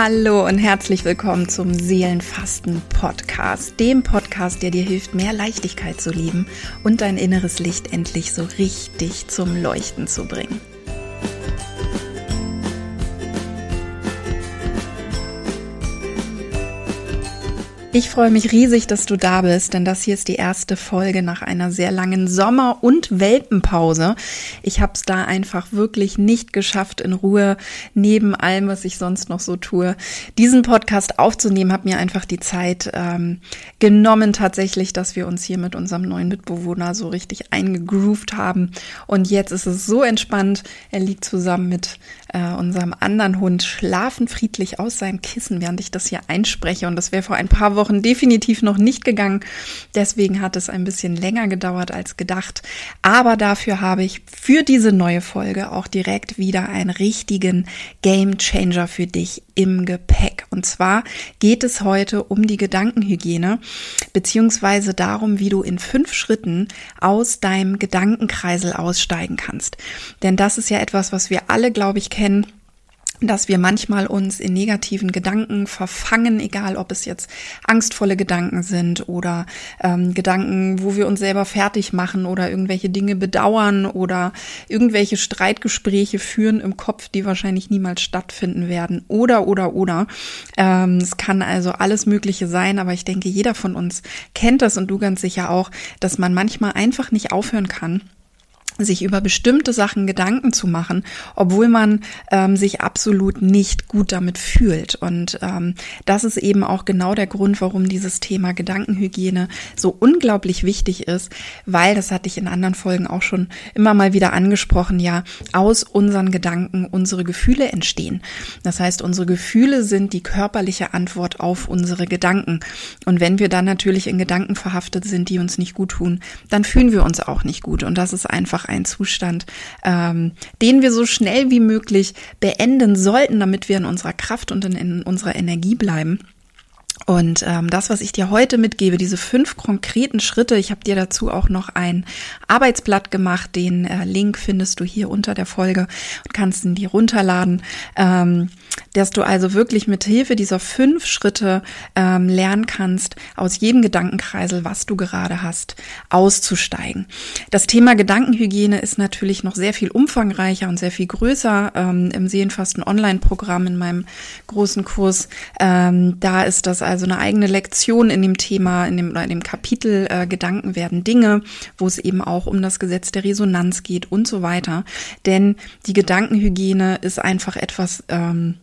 Hallo und herzlich willkommen zum Seelenfasten Podcast, dem Podcast, der dir hilft, mehr Leichtigkeit zu lieben und dein inneres Licht endlich so richtig zum Leuchten zu bringen. Ich freue mich riesig, dass du da bist, denn das hier ist die erste Folge nach einer sehr langen Sommer- und Welpenpause. Ich habe es da einfach wirklich nicht geschafft, in Ruhe neben allem, was ich sonst noch so tue, diesen Podcast aufzunehmen. Habe mir einfach die Zeit ähm, genommen, tatsächlich, dass wir uns hier mit unserem neuen Mitbewohner so richtig eingegroovt haben. Und jetzt ist es so entspannt. Er liegt zusammen mit äh, unserem anderen Hund schlafen friedlich aus seinem Kissen, während ich das hier einspreche. Und das wäre vor ein paar Wochen definitiv noch nicht gegangen. Deswegen hat es ein bisschen länger gedauert als gedacht. Aber dafür habe ich für diese neue Folge auch direkt wieder einen richtigen Game Changer für dich im Gepäck. Und zwar geht es heute um die Gedankenhygiene, beziehungsweise darum, wie du in fünf Schritten aus deinem Gedankenkreisel aussteigen kannst. Denn das ist ja etwas, was wir alle, glaube ich, kennen dass wir manchmal uns in negativen Gedanken verfangen, egal ob es jetzt angstvolle Gedanken sind oder ähm, Gedanken, wo wir uns selber fertig machen oder irgendwelche Dinge bedauern oder irgendwelche Streitgespräche führen im Kopf, die wahrscheinlich niemals stattfinden werden oder oder oder. Ähm, es kann also alles Mögliche sein, aber ich denke, jeder von uns kennt das und du ganz sicher auch, dass man manchmal einfach nicht aufhören kann sich über bestimmte Sachen Gedanken zu machen, obwohl man ähm, sich absolut nicht gut damit fühlt. Und ähm, das ist eben auch genau der Grund, warum dieses Thema Gedankenhygiene so unglaublich wichtig ist, weil, das hatte ich in anderen Folgen auch schon immer mal wieder angesprochen, ja, aus unseren Gedanken unsere Gefühle entstehen. Das heißt, unsere Gefühle sind die körperliche Antwort auf unsere Gedanken. Und wenn wir dann natürlich in Gedanken verhaftet sind, die uns nicht gut tun, dann fühlen wir uns auch nicht gut. Und das ist einfach ein Zustand, ähm, den wir so schnell wie möglich beenden sollten, damit wir in unserer Kraft und in, in unserer Energie bleiben. Und ähm, das, was ich dir heute mitgebe, diese fünf konkreten Schritte, ich habe dir dazu auch noch ein Arbeitsblatt gemacht, den äh, Link findest du hier unter der Folge und kannst ihn dir runterladen. Ähm, dass du also wirklich mit Hilfe dieser fünf Schritte ähm, lernen kannst, aus jedem Gedankenkreisel, was du gerade hast, auszusteigen. Das Thema Gedankenhygiene ist natürlich noch sehr viel umfangreicher und sehr viel größer ähm, im Seelenfasten Online-Programm in meinem großen Kurs. Ähm, da ist das also eine eigene Lektion in dem Thema, in dem, in dem Kapitel äh, Gedanken werden Dinge, wo es eben auch um das Gesetz der Resonanz geht und so weiter. Denn die Gedankenhygiene ist einfach etwas, ähm,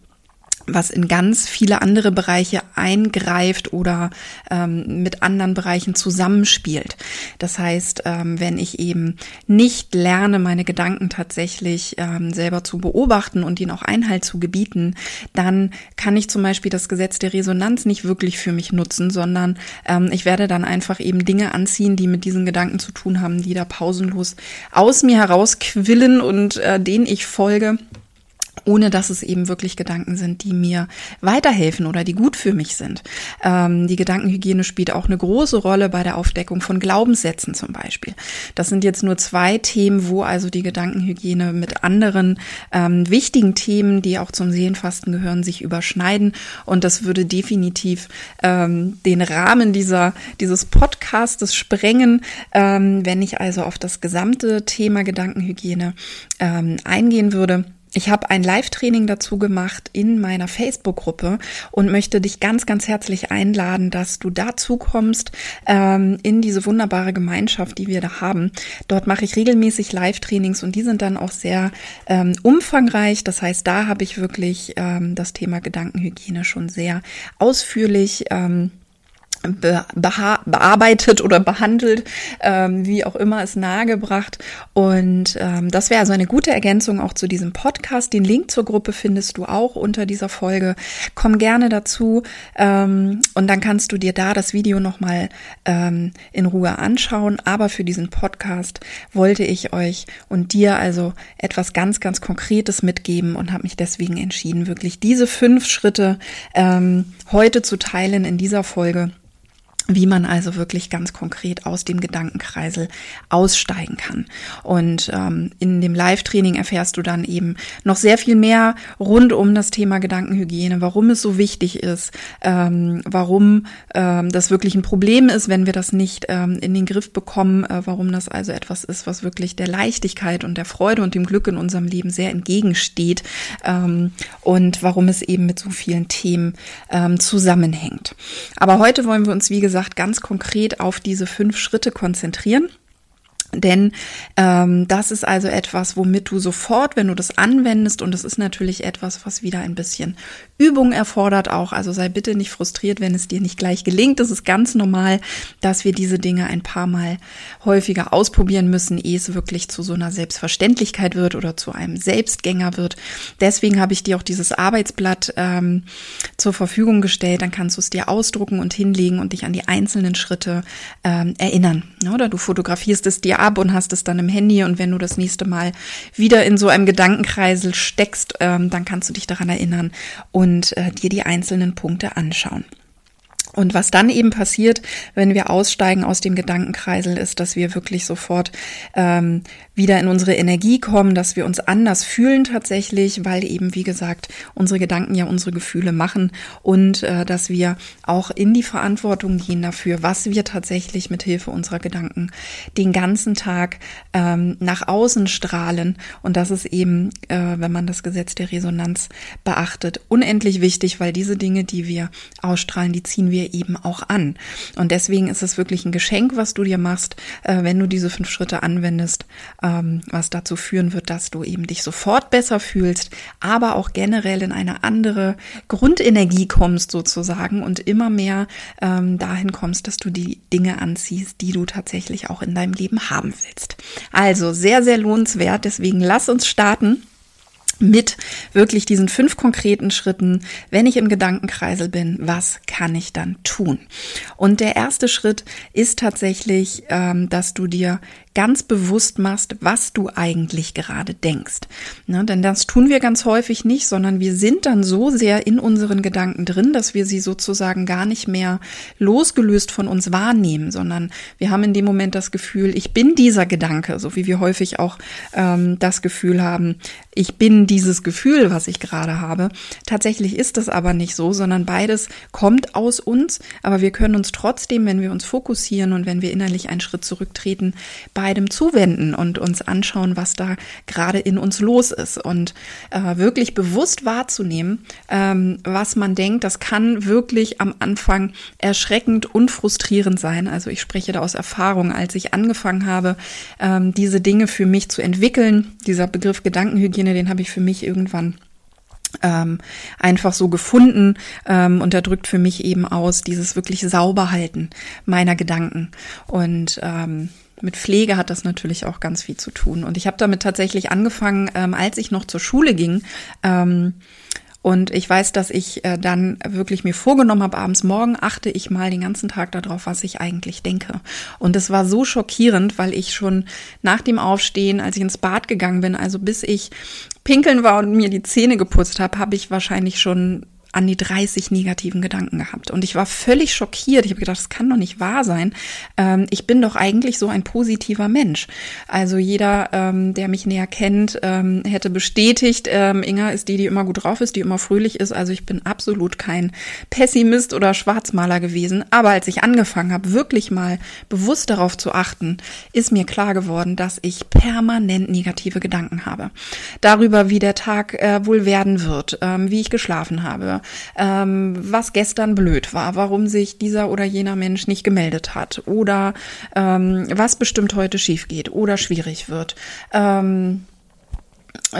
was in ganz viele andere Bereiche eingreift oder ähm, mit anderen Bereichen zusammenspielt. Das heißt, ähm, wenn ich eben nicht lerne, meine Gedanken tatsächlich ähm, selber zu beobachten und ihnen auch Einhalt zu gebieten, dann kann ich zum Beispiel das Gesetz der Resonanz nicht wirklich für mich nutzen, sondern ähm, ich werde dann einfach eben Dinge anziehen, die mit diesen Gedanken zu tun haben, die da pausenlos aus mir herausquillen und äh, denen ich folge ohne dass es eben wirklich Gedanken sind, die mir weiterhelfen oder die gut für mich sind. Ähm, die Gedankenhygiene spielt auch eine große Rolle bei der Aufdeckung von Glaubenssätzen zum Beispiel. Das sind jetzt nur zwei Themen, wo also die Gedankenhygiene mit anderen ähm, wichtigen Themen, die auch zum Seelenfasten gehören, sich überschneiden. Und das würde definitiv ähm, den Rahmen dieser, dieses Podcastes sprengen, ähm, wenn ich also auf das gesamte Thema Gedankenhygiene ähm, eingehen würde. Ich habe ein Live-Training dazu gemacht in meiner Facebook-Gruppe und möchte dich ganz, ganz herzlich einladen, dass du dazu kommst ähm, in diese wunderbare Gemeinschaft, die wir da haben. Dort mache ich regelmäßig Live-Trainings und die sind dann auch sehr ähm, umfangreich. Das heißt, da habe ich wirklich ähm, das Thema Gedankenhygiene schon sehr ausführlich ähm, bearbeitet oder behandelt, ähm, wie auch immer es nahegebracht. Und ähm, das wäre also eine gute Ergänzung auch zu diesem Podcast. Den Link zur Gruppe findest du auch unter dieser Folge. Komm gerne dazu ähm, und dann kannst du dir da das Video nochmal ähm, in Ruhe anschauen. Aber für diesen Podcast wollte ich euch und dir also etwas ganz, ganz Konkretes mitgeben und habe mich deswegen entschieden, wirklich diese fünf Schritte ähm, heute zu teilen in dieser Folge wie man also wirklich ganz konkret aus dem Gedankenkreisel aussteigen kann. Und ähm, in dem Live-Training erfährst du dann eben noch sehr viel mehr rund um das Thema Gedankenhygiene, warum es so wichtig ist, ähm, warum ähm, das wirklich ein Problem ist, wenn wir das nicht ähm, in den Griff bekommen, äh, warum das also etwas ist, was wirklich der Leichtigkeit und der Freude und dem Glück in unserem Leben sehr entgegensteht ähm, und warum es eben mit so vielen Themen ähm, zusammenhängt. Aber heute wollen wir uns, wie gesagt, gesagt, ganz konkret auf diese fünf Schritte konzentrieren. Denn ähm, das ist also etwas, womit du sofort, wenn du das anwendest, und das ist natürlich etwas, was wieder ein bisschen Übung erfordert auch, also sei bitte nicht frustriert, wenn es dir nicht gleich gelingt. Das ist ganz normal, dass wir diese Dinge ein paar Mal häufiger ausprobieren müssen, ehe es wirklich zu so einer Selbstverständlichkeit wird oder zu einem Selbstgänger wird. Deswegen habe ich dir auch dieses Arbeitsblatt ähm, zur Verfügung gestellt. Dann kannst du es dir ausdrucken und hinlegen und dich an die einzelnen Schritte ähm, erinnern. Oder du fotografierst es dir ab und hast es dann im Handy und wenn du das nächste Mal wieder in so einem Gedankenkreisel steckst, ähm, dann kannst du dich daran erinnern und äh, dir die einzelnen Punkte anschauen. Und was dann eben passiert, wenn wir aussteigen aus dem Gedankenkreisel, ist, dass wir wirklich sofort ähm, wieder in unsere Energie kommen, dass wir uns anders fühlen tatsächlich, weil eben, wie gesagt, unsere Gedanken ja unsere Gefühle machen und äh, dass wir auch in die Verantwortung gehen dafür, was wir tatsächlich mit Hilfe unserer Gedanken den ganzen Tag ähm, nach außen strahlen. Und das ist eben, äh, wenn man das Gesetz der Resonanz beachtet, unendlich wichtig, weil diese Dinge, die wir ausstrahlen, die ziehen wir eben auch an. Und deswegen ist es wirklich ein Geschenk, was du dir machst, äh, wenn du diese fünf Schritte anwendest, ähm, was dazu führen wird, dass du eben dich sofort besser fühlst, aber auch generell in eine andere Grundenergie kommst sozusagen und immer mehr ähm, dahin kommst, dass du die Dinge anziehst, die du tatsächlich auch in deinem Leben haben willst. Also sehr, sehr lohnenswert. Deswegen lass uns starten mit wirklich diesen fünf konkreten Schritten, wenn ich im Gedankenkreisel bin, was kann ich dann tun? Und der erste Schritt ist tatsächlich, ähm, dass du dir ganz bewusst machst, was du eigentlich gerade denkst. Ne, denn das tun wir ganz häufig nicht, sondern wir sind dann so sehr in unseren Gedanken drin, dass wir sie sozusagen gar nicht mehr losgelöst von uns wahrnehmen, sondern wir haben in dem Moment das Gefühl, ich bin dieser Gedanke, so wie wir häufig auch ähm, das Gefühl haben, ich bin dieses Gefühl, was ich gerade habe. Tatsächlich ist das aber nicht so, sondern beides kommt aus uns, aber wir können uns trotzdem, wenn wir uns fokussieren und wenn wir innerlich einen Schritt zurücktreten, bei beidem zuwenden und uns anschauen, was da gerade in uns los ist und äh, wirklich bewusst wahrzunehmen, ähm, was man denkt. Das kann wirklich am Anfang erschreckend und frustrierend sein. Also ich spreche da aus Erfahrung, als ich angefangen habe, ähm, diese Dinge für mich zu entwickeln. Dieser Begriff Gedankenhygiene, den habe ich für mich irgendwann ähm, einfach so gefunden ähm, und er drückt für mich eben aus dieses wirklich Sauberhalten meiner Gedanken und ähm, mit Pflege hat das natürlich auch ganz viel zu tun. Und ich habe damit tatsächlich angefangen, ähm, als ich noch zur Schule ging. Ähm, und ich weiß, dass ich äh, dann wirklich mir vorgenommen habe, abends morgen achte ich mal den ganzen Tag darauf, was ich eigentlich denke. Und es war so schockierend, weil ich schon nach dem Aufstehen, als ich ins Bad gegangen bin, also bis ich pinkeln war und mir die Zähne geputzt habe, habe ich wahrscheinlich schon an die 30 negativen Gedanken gehabt. Und ich war völlig schockiert. Ich habe gedacht, das kann doch nicht wahr sein. Ähm, ich bin doch eigentlich so ein positiver Mensch. Also jeder, ähm, der mich näher kennt, ähm, hätte bestätigt, ähm, Inga ist die, die immer gut drauf ist, die immer fröhlich ist. Also ich bin absolut kein Pessimist oder Schwarzmaler gewesen. Aber als ich angefangen habe, wirklich mal bewusst darauf zu achten, ist mir klar geworden, dass ich permanent negative Gedanken habe. Darüber, wie der Tag äh, wohl werden wird, ähm, wie ich geschlafen habe, ähm, was gestern blöd war, warum sich dieser oder jener Mensch nicht gemeldet hat oder ähm, was bestimmt heute schief geht oder schwierig wird. Ähm,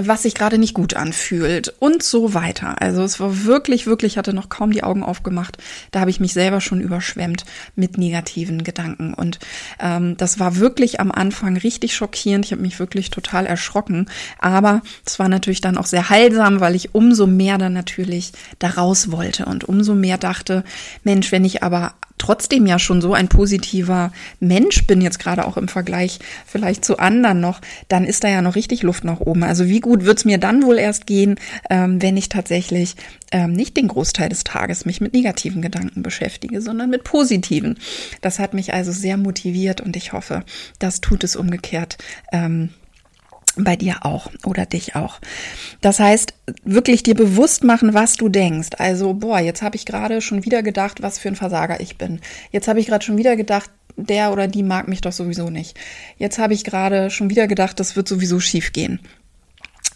was sich gerade nicht gut anfühlt und so weiter. Also es war wirklich, wirklich, hatte noch kaum die Augen aufgemacht. Da habe ich mich selber schon überschwemmt mit negativen Gedanken. Und ähm, das war wirklich am Anfang richtig schockierend. Ich habe mich wirklich total erschrocken. Aber es war natürlich dann auch sehr heilsam, weil ich umso mehr dann natürlich da raus wollte und umso mehr dachte, Mensch, wenn ich aber trotzdem ja schon so ein positiver Mensch bin, jetzt gerade auch im Vergleich vielleicht zu anderen noch, dann ist da ja noch richtig Luft nach oben. Also wie gut wird's mir dann wohl erst gehen, ähm, wenn ich tatsächlich ähm, nicht den Großteil des Tages mich mit negativen Gedanken beschäftige, sondern mit positiven. Das hat mich also sehr motiviert und ich hoffe, das tut es umgekehrt. Ähm, bei dir auch oder dich auch. Das heißt, wirklich dir bewusst machen, was du denkst. Also, boah, jetzt habe ich gerade schon wieder gedacht, was für ein Versager ich bin. Jetzt habe ich gerade schon wieder gedacht, der oder die mag mich doch sowieso nicht. Jetzt habe ich gerade schon wieder gedacht, das wird sowieso schief gehen.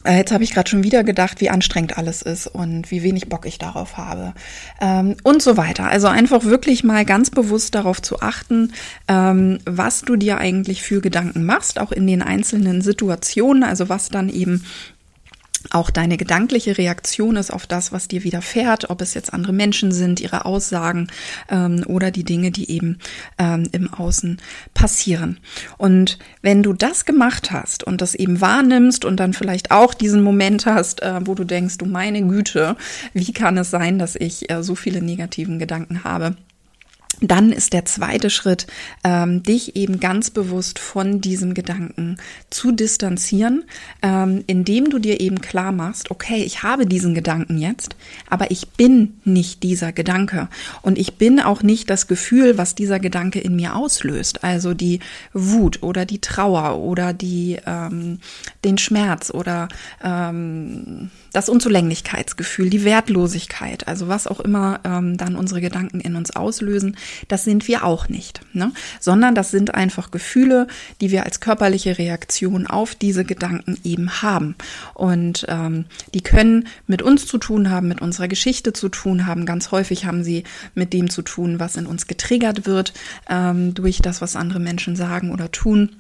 Äh, jetzt habe ich gerade schon wieder gedacht, wie anstrengend alles ist und wie wenig Bock ich darauf habe ähm, und so weiter. Also einfach wirklich mal ganz bewusst darauf zu achten, ähm, was du dir eigentlich für Gedanken machst, auch in den einzelnen Situationen, also was dann eben auch deine gedankliche Reaktion ist auf das, was dir widerfährt, ob es jetzt andere Menschen sind, ihre Aussagen ähm, oder die Dinge, die eben ähm, im Außen passieren. Und wenn du das gemacht hast und das eben wahrnimmst und dann vielleicht auch diesen Moment hast, äh, wo du denkst, du meine Güte, wie kann es sein, dass ich äh, so viele negativen Gedanken habe? Dann ist der zweite Schritt, ähm, dich eben ganz bewusst von diesem Gedanken zu distanzieren, ähm, indem du dir eben klar machst, okay, ich habe diesen Gedanken jetzt, aber ich bin nicht dieser Gedanke. Und ich bin auch nicht das Gefühl, was dieser Gedanke in mir auslöst, also die Wut oder die Trauer oder die ähm, den Schmerz oder ähm, das Unzulänglichkeitsgefühl, die Wertlosigkeit, also was auch immer ähm, dann unsere Gedanken in uns auslösen, das sind wir auch nicht, ne? sondern das sind einfach Gefühle, die wir als körperliche Reaktion auf diese Gedanken eben haben. Und ähm, die können mit uns zu tun haben, mit unserer Geschichte zu tun haben. Ganz häufig haben sie mit dem zu tun, was in uns getriggert wird ähm, durch das, was andere Menschen sagen oder tun.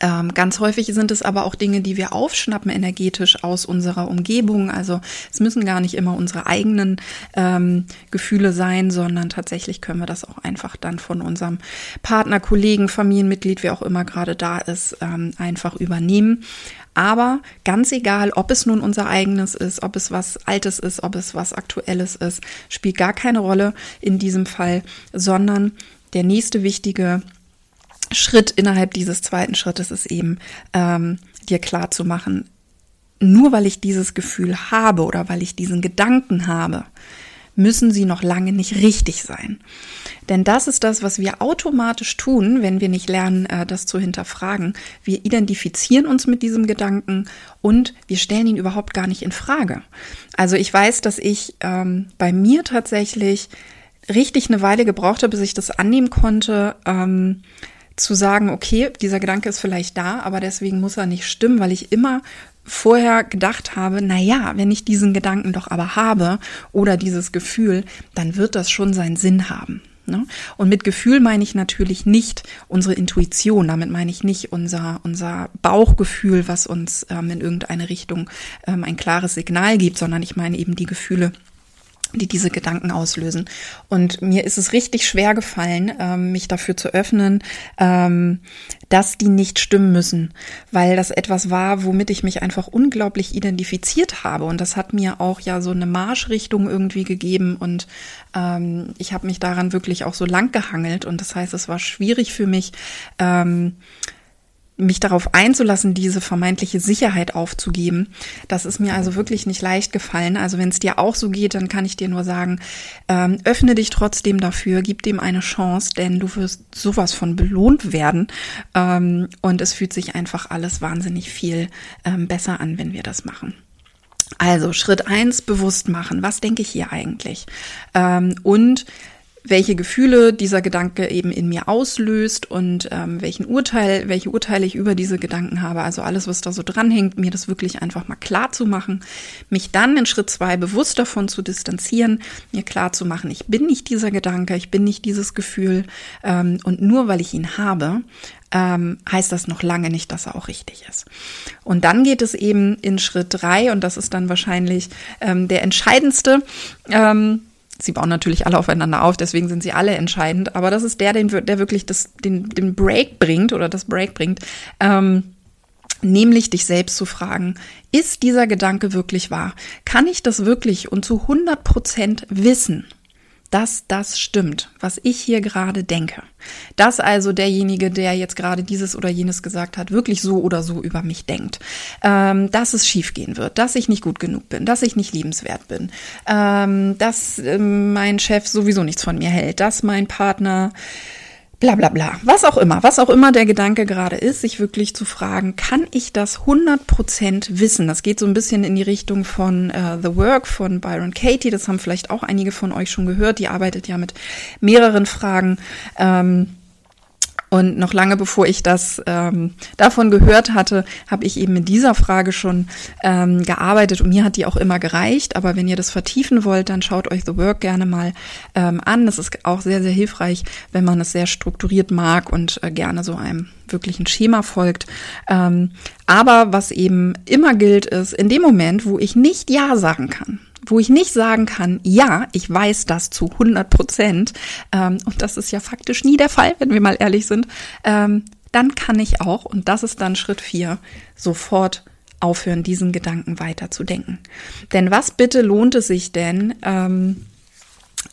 Ähm, ganz häufig sind es aber auch Dinge, die wir aufschnappen energetisch aus unserer Umgebung. Also es müssen gar nicht immer unsere eigenen ähm, Gefühle sein, sondern tatsächlich können wir das auch einfach dann von unserem Partner, Kollegen, Familienmitglied, wer auch immer gerade da ist, ähm, einfach übernehmen. Aber ganz egal, ob es nun unser eigenes ist, ob es was Altes ist, ob es was Aktuelles ist, spielt gar keine Rolle in diesem Fall, sondern der nächste wichtige Schritt innerhalb dieses zweiten Schrittes ist eben, ähm, dir klar zu machen, nur weil ich dieses Gefühl habe oder weil ich diesen Gedanken habe, müssen sie noch lange nicht richtig sein. Denn das ist das, was wir automatisch tun, wenn wir nicht lernen, äh, das zu hinterfragen. Wir identifizieren uns mit diesem Gedanken und wir stellen ihn überhaupt gar nicht in Frage. Also ich weiß, dass ich ähm, bei mir tatsächlich richtig eine Weile gebraucht habe, bis ich das annehmen konnte. Ähm, zu sagen, okay, dieser Gedanke ist vielleicht da, aber deswegen muss er nicht stimmen, weil ich immer vorher gedacht habe, na ja, wenn ich diesen Gedanken doch aber habe oder dieses Gefühl, dann wird das schon seinen Sinn haben. Ne? Und mit Gefühl meine ich natürlich nicht unsere Intuition, damit meine ich nicht unser, unser Bauchgefühl, was uns ähm, in irgendeine Richtung ähm, ein klares Signal gibt, sondern ich meine eben die Gefühle, die diese Gedanken auslösen. Und mir ist es richtig schwer gefallen, ähm, mich dafür zu öffnen, ähm, dass die nicht stimmen müssen, weil das etwas war, womit ich mich einfach unglaublich identifiziert habe. Und das hat mir auch ja so eine Marschrichtung irgendwie gegeben und ähm, ich habe mich daran wirklich auch so lang gehangelt. Und das heißt, es war schwierig für mich, mich darauf einzulassen, diese vermeintliche Sicherheit aufzugeben. Das ist mir also wirklich nicht leicht gefallen. Also wenn es dir auch so geht, dann kann ich dir nur sagen, ähm, öffne dich trotzdem dafür, gib dem eine Chance, denn du wirst sowas von belohnt werden. Ähm, und es fühlt sich einfach alles wahnsinnig viel ähm, besser an, wenn wir das machen. Also Schritt eins bewusst machen. Was denke ich hier eigentlich? Ähm, und welche Gefühle dieser Gedanke eben in mir auslöst und ähm, welchen Urteil, welche Urteile ich über diese Gedanken habe. Also alles, was da so dranhängt, mir das wirklich einfach mal klar zu machen, mich dann in Schritt zwei bewusst davon zu distanzieren, mir klar zu machen, ich bin nicht dieser Gedanke, ich bin nicht dieses Gefühl ähm, und nur weil ich ihn habe, ähm, heißt das noch lange nicht, dass er auch richtig ist. Und dann geht es eben in Schritt drei und das ist dann wahrscheinlich ähm, der entscheidendste. Ähm, Sie bauen natürlich alle aufeinander auf, deswegen sind sie alle entscheidend. Aber das ist der, den, der wirklich das, den, den Break bringt oder das Break bringt. Ähm, nämlich dich selbst zu fragen, ist dieser Gedanke wirklich wahr? Kann ich das wirklich und zu 100 Prozent wissen, dass das stimmt, was ich hier gerade denke. Dass also derjenige, der jetzt gerade dieses oder jenes gesagt hat, wirklich so oder so über mich denkt. Ähm, dass es schiefgehen wird, dass ich nicht gut genug bin, dass ich nicht liebenswert bin, ähm, dass ähm, mein Chef sowieso nichts von mir hält, dass mein Partner bla bla bla, was auch immer, was auch immer der Gedanke gerade ist, sich wirklich zu fragen, kann ich das 100% wissen? Das geht so ein bisschen in die Richtung von uh, The Work von Byron Katie, das haben vielleicht auch einige von euch schon gehört, die arbeitet ja mit mehreren Fragen. Ähm, und noch lange bevor ich das ähm, davon gehört hatte, habe ich eben mit dieser Frage schon ähm, gearbeitet und mir hat die auch immer gereicht. Aber wenn ihr das vertiefen wollt, dann schaut euch The Work gerne mal ähm, an. Das ist auch sehr, sehr hilfreich, wenn man es sehr strukturiert mag und äh, gerne so einem wirklichen Schema folgt. Ähm, aber was eben immer gilt, ist, in dem Moment, wo ich nicht Ja sagen kann, wo ich nicht sagen kann, ja, ich weiß das zu 100 Prozent, ähm, und das ist ja faktisch nie der Fall, wenn wir mal ehrlich sind, ähm, dann kann ich auch, und das ist dann Schritt vier, sofort aufhören, diesen Gedanken weiter zu denken. Denn was bitte lohnt es sich denn, ähm,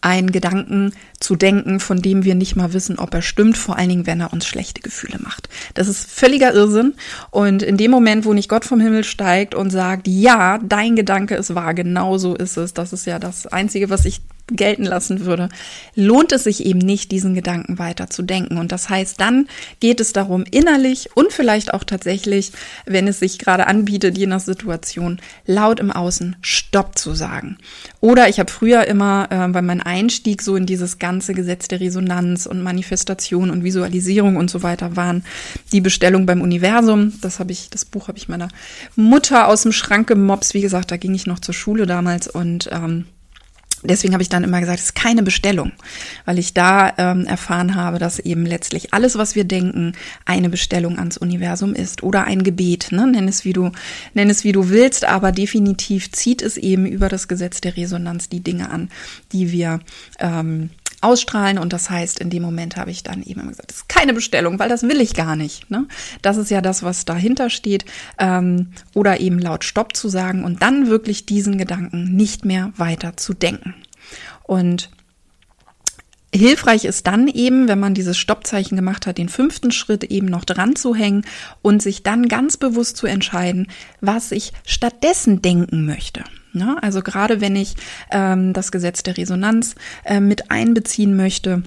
einen Gedanken zu denken, von dem wir nicht mal wissen, ob er stimmt, vor allen Dingen, wenn er uns schlechte Gefühle macht. Das ist völliger Irrsinn. Und in dem Moment, wo nicht Gott vom Himmel steigt und sagt, ja, dein Gedanke ist wahr, genau so ist es, das ist ja das Einzige, was ich gelten lassen würde, lohnt es sich eben nicht, diesen Gedanken weiter zu denken. Und das heißt, dann geht es darum, innerlich und vielleicht auch tatsächlich, wenn es sich gerade anbietet, je nach Situation, laut im Außen Stopp zu sagen. Oder ich habe früher immer, äh, weil mein Einstieg so in dieses ganze Gesetz der Resonanz und Manifestation und Visualisierung und so weiter waren, die Bestellung beim Universum. Das habe ich, das Buch habe ich meiner Mutter aus dem Schrank gemobst. Wie gesagt, da ging ich noch zur Schule damals und ähm, Deswegen habe ich dann immer gesagt, es ist keine Bestellung, weil ich da ähm, erfahren habe, dass eben letztlich alles, was wir denken, eine Bestellung ans Universum ist oder ein Gebet. Ne? Nenn es wie du, nenn es wie du willst, aber definitiv zieht es eben über das Gesetz der Resonanz die Dinge an, die wir ähm, ausstrahlen. Und das heißt, in dem Moment habe ich dann eben gesagt, das ist keine Bestellung, weil das will ich gar nicht. Ne? Das ist ja das, was dahinter steht. Ähm, oder eben laut Stopp zu sagen und dann wirklich diesen Gedanken nicht mehr weiter zu denken. Und Hilfreich ist dann eben, wenn man dieses Stoppzeichen gemacht hat, den fünften Schritt eben noch dran zu hängen und sich dann ganz bewusst zu entscheiden, was ich stattdessen denken möchte. Ne? Also gerade wenn ich ähm, das Gesetz der Resonanz äh, mit einbeziehen möchte,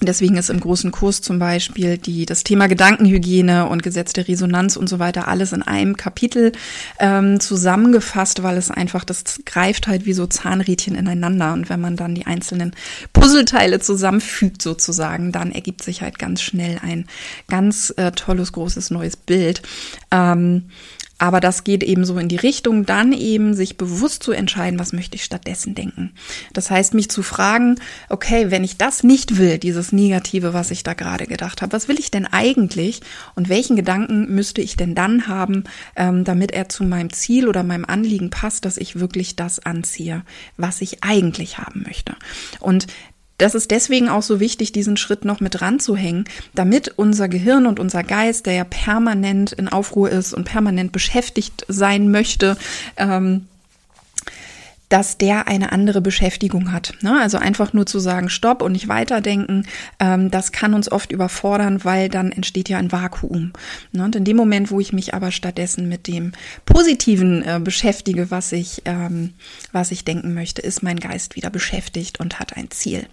Deswegen ist im großen Kurs zum Beispiel die, das Thema Gedankenhygiene und Gesetz der Resonanz und so weiter alles in einem Kapitel ähm, zusammengefasst, weil es einfach, das greift halt wie so Zahnrädchen ineinander. Und wenn man dann die einzelnen Puzzleteile zusammenfügt sozusagen, dann ergibt sich halt ganz schnell ein ganz äh, tolles, großes neues Bild. Ähm, aber das geht eben so in die Richtung, dann eben sich bewusst zu entscheiden, was möchte ich stattdessen denken. Das heißt, mich zu fragen, okay, wenn ich das nicht will, dieses Negative, was ich da gerade gedacht habe, was will ich denn eigentlich und welchen Gedanken müsste ich denn dann haben, ähm, damit er zu meinem Ziel oder meinem Anliegen passt, dass ich wirklich das anziehe, was ich eigentlich haben möchte. Und das ist deswegen auch so wichtig, diesen Schritt noch mit ranzuhängen, damit unser Gehirn und unser Geist, der ja permanent in Aufruhr ist und permanent beschäftigt sein möchte, ähm, dass der eine andere Beschäftigung hat. Ne? Also einfach nur zu sagen, stopp und nicht weiterdenken, ähm, das kann uns oft überfordern, weil dann entsteht ja ein Vakuum. Ne? Und in dem Moment, wo ich mich aber stattdessen mit dem Positiven äh, beschäftige, was ich, ähm, was ich denken möchte, ist mein Geist wieder beschäftigt und hat ein Ziel.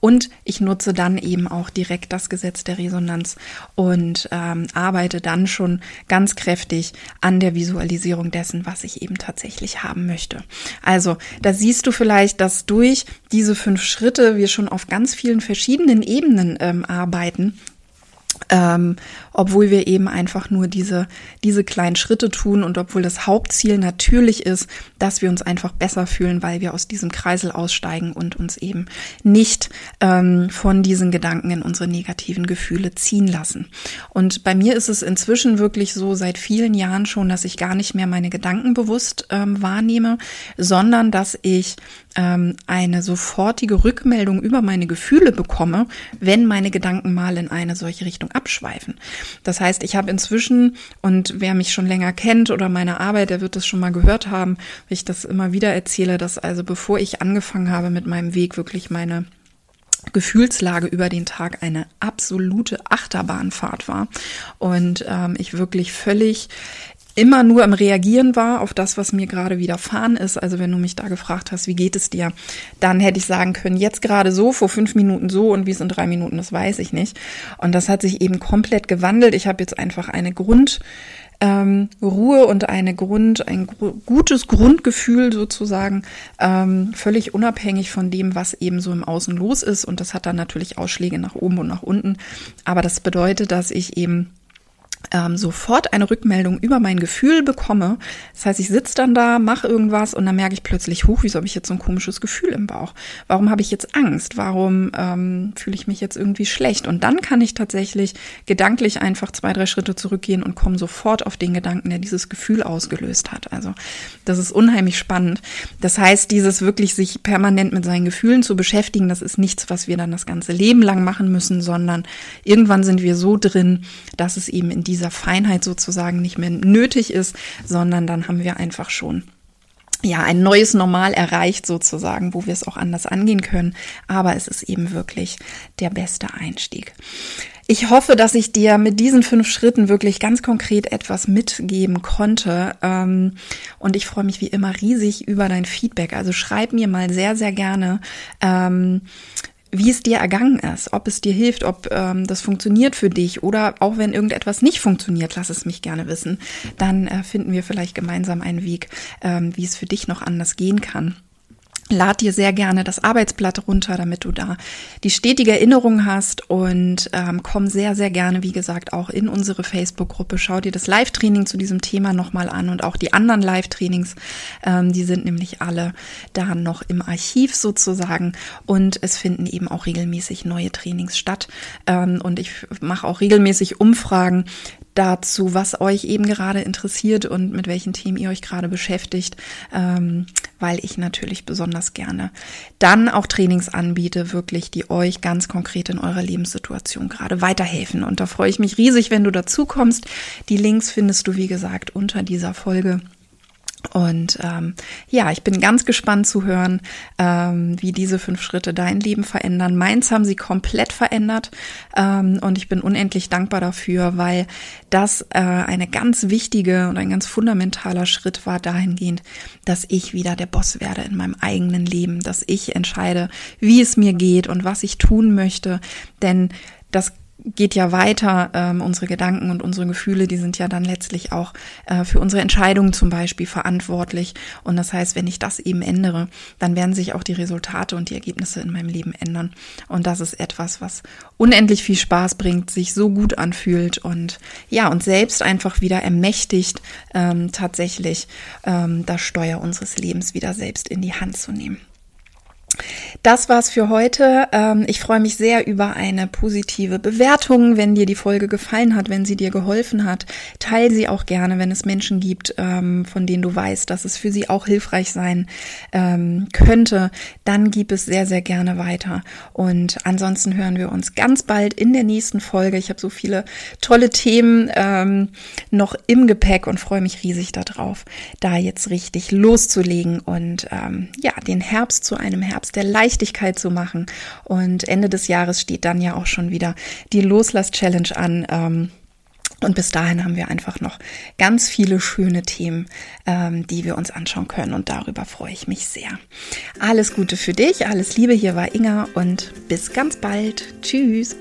Und ich nutze dann eben auch direkt das Gesetz der Resonanz und ähm, arbeite dann schon ganz kräftig an der Visualisierung dessen, was ich eben tatsächlich haben möchte. Also da siehst du vielleicht, dass durch diese fünf Schritte wir schon auf ganz vielen verschiedenen Ebenen ähm, arbeiten ähm, obwohl wir eben einfach nur diese, diese kleinen Schritte tun und obwohl das Hauptziel natürlich ist, dass wir uns einfach besser fühlen, weil wir aus diesem Kreisel aussteigen und uns eben nicht ähm, von diesen Gedanken in unsere negativen Gefühle ziehen lassen. Und bei mir ist es inzwischen wirklich so seit vielen Jahren schon, dass ich gar nicht mehr meine Gedanken bewusst ähm, wahrnehme, sondern dass ich ähm, eine sofortige Rückmeldung über meine Gefühle bekomme, wenn meine Gedanken mal in eine solche Richtung abschweifen. Das heißt, ich habe inzwischen, und wer mich schon länger kennt oder meine Arbeit, der wird das schon mal gehört haben, wie ich das immer wieder erzähle, dass also bevor ich angefangen habe mit meinem Weg, wirklich meine Gefühlslage über den Tag eine absolute Achterbahnfahrt war und ähm, ich wirklich völlig immer nur im Reagieren war auf das, was mir gerade widerfahren ist. Also wenn du mich da gefragt hast, wie geht es dir, dann hätte ich sagen können, jetzt gerade so, vor fünf Minuten so und wie es in drei Minuten ist, weiß ich nicht. Und das hat sich eben komplett gewandelt. Ich habe jetzt einfach eine Grund, ähm, Ruhe und eine Grund, ein gutes Grundgefühl sozusagen, ähm, völlig unabhängig von dem, was eben so im Außen los ist. Und das hat dann natürlich Ausschläge nach oben und nach unten. Aber das bedeutet, dass ich eben ähm, sofort eine Rückmeldung über mein Gefühl bekomme. Das heißt, ich sitze dann da, mache irgendwas und dann merke ich plötzlich, huch, wieso habe ich jetzt so ein komisches Gefühl im Bauch? Warum habe ich jetzt Angst? Warum ähm, fühle ich mich jetzt irgendwie schlecht? Und dann kann ich tatsächlich gedanklich einfach zwei, drei Schritte zurückgehen und komme sofort auf den Gedanken, der dieses Gefühl ausgelöst hat. Also das ist unheimlich spannend. Das heißt, dieses wirklich sich permanent mit seinen Gefühlen zu beschäftigen, das ist nichts, was wir dann das ganze Leben lang machen müssen, sondern irgendwann sind wir so drin, dass es eben in dieser Feinheit sozusagen nicht mehr nötig ist, sondern dann haben wir einfach schon ja, ein neues Normal erreicht sozusagen, wo wir es auch anders angehen können. Aber es ist eben wirklich der beste Einstieg. Ich hoffe, dass ich dir mit diesen fünf Schritten wirklich ganz konkret etwas mitgeben konnte. Ähm, und ich freue mich wie immer riesig über dein Feedback. Also schreib mir mal sehr, sehr gerne, ähm, wie es dir ergangen ist, ob es dir hilft, ob ähm, das funktioniert für dich oder auch wenn irgendetwas nicht funktioniert, lass es mich gerne wissen. Dann äh, finden wir vielleicht gemeinsam einen Weg, ähm, wie es für dich noch anders gehen kann. Lad dir sehr gerne das Arbeitsblatt runter, damit du da die stetige Erinnerung hast. Und ähm, komm sehr, sehr gerne, wie gesagt, auch in unsere Facebook-Gruppe. Schau dir das Live-Training zu diesem Thema nochmal an und auch die anderen Live-Trainings, ähm, die sind nämlich alle da noch im Archiv sozusagen. Und es finden eben auch regelmäßig neue Trainings statt. Ähm, und ich mache auch regelmäßig Umfragen, dazu, was euch eben gerade interessiert und mit welchen Themen ihr euch gerade beschäftigt, ähm, weil ich natürlich besonders gerne dann auch Trainings anbiete, wirklich, die euch ganz konkret in eurer Lebenssituation gerade weiterhelfen. Und da freue ich mich riesig, wenn du dazu kommst. Die Links findest du, wie gesagt, unter dieser Folge. Und ähm, ja, ich bin ganz gespannt zu hören, ähm, wie diese fünf Schritte dein Leben verändern. Meins haben sie komplett verändert ähm, und ich bin unendlich dankbar dafür, weil das äh, eine ganz wichtige und ein ganz fundamentaler Schritt war dahingehend, dass ich wieder der Boss werde in meinem eigenen Leben, dass ich entscheide, wie es mir geht und was ich tun möchte. Denn das geht ja weiter. Ähm, unsere Gedanken und unsere Gefühle, die sind ja dann letztlich auch äh, für unsere Entscheidungen zum Beispiel verantwortlich. Und das heißt, wenn ich das eben ändere, dann werden sich auch die Resultate und die Ergebnisse in meinem Leben ändern. Und das ist etwas, was unendlich viel Spaß bringt, sich so gut anfühlt und ja, und selbst einfach wieder ermächtigt, ähm, tatsächlich ähm, das Steuer unseres Lebens wieder selbst in die Hand zu nehmen. Das war's für heute. Ähm, ich freue mich sehr über eine positive Bewertung, wenn dir die Folge gefallen hat, wenn sie dir geholfen hat. Teil sie auch gerne, wenn es Menschen gibt, ähm, von denen du weißt, dass es für sie auch hilfreich sein ähm, könnte. Dann gib es sehr, sehr gerne weiter. Und ansonsten hören wir uns ganz bald in der nächsten Folge. Ich habe so viele tolle Themen noch im Gepäck und freue mich riesig darauf, da jetzt richtig loszulegen und ja, den Herbst zu einem Herbst Der Leichtigkeit zu machen. Und Ende des Jahres steht dann ja auch schon wieder die Loslass-Challenge an. Ähm, und bis dahin haben wir einfach noch ganz viele schöne Themen, ähm, die wir uns anschauen können. Und darüber freue ich mich sehr. Alles Gute für dich, alles Liebe. Hier war Inga und bis ganz bald. Tschüss.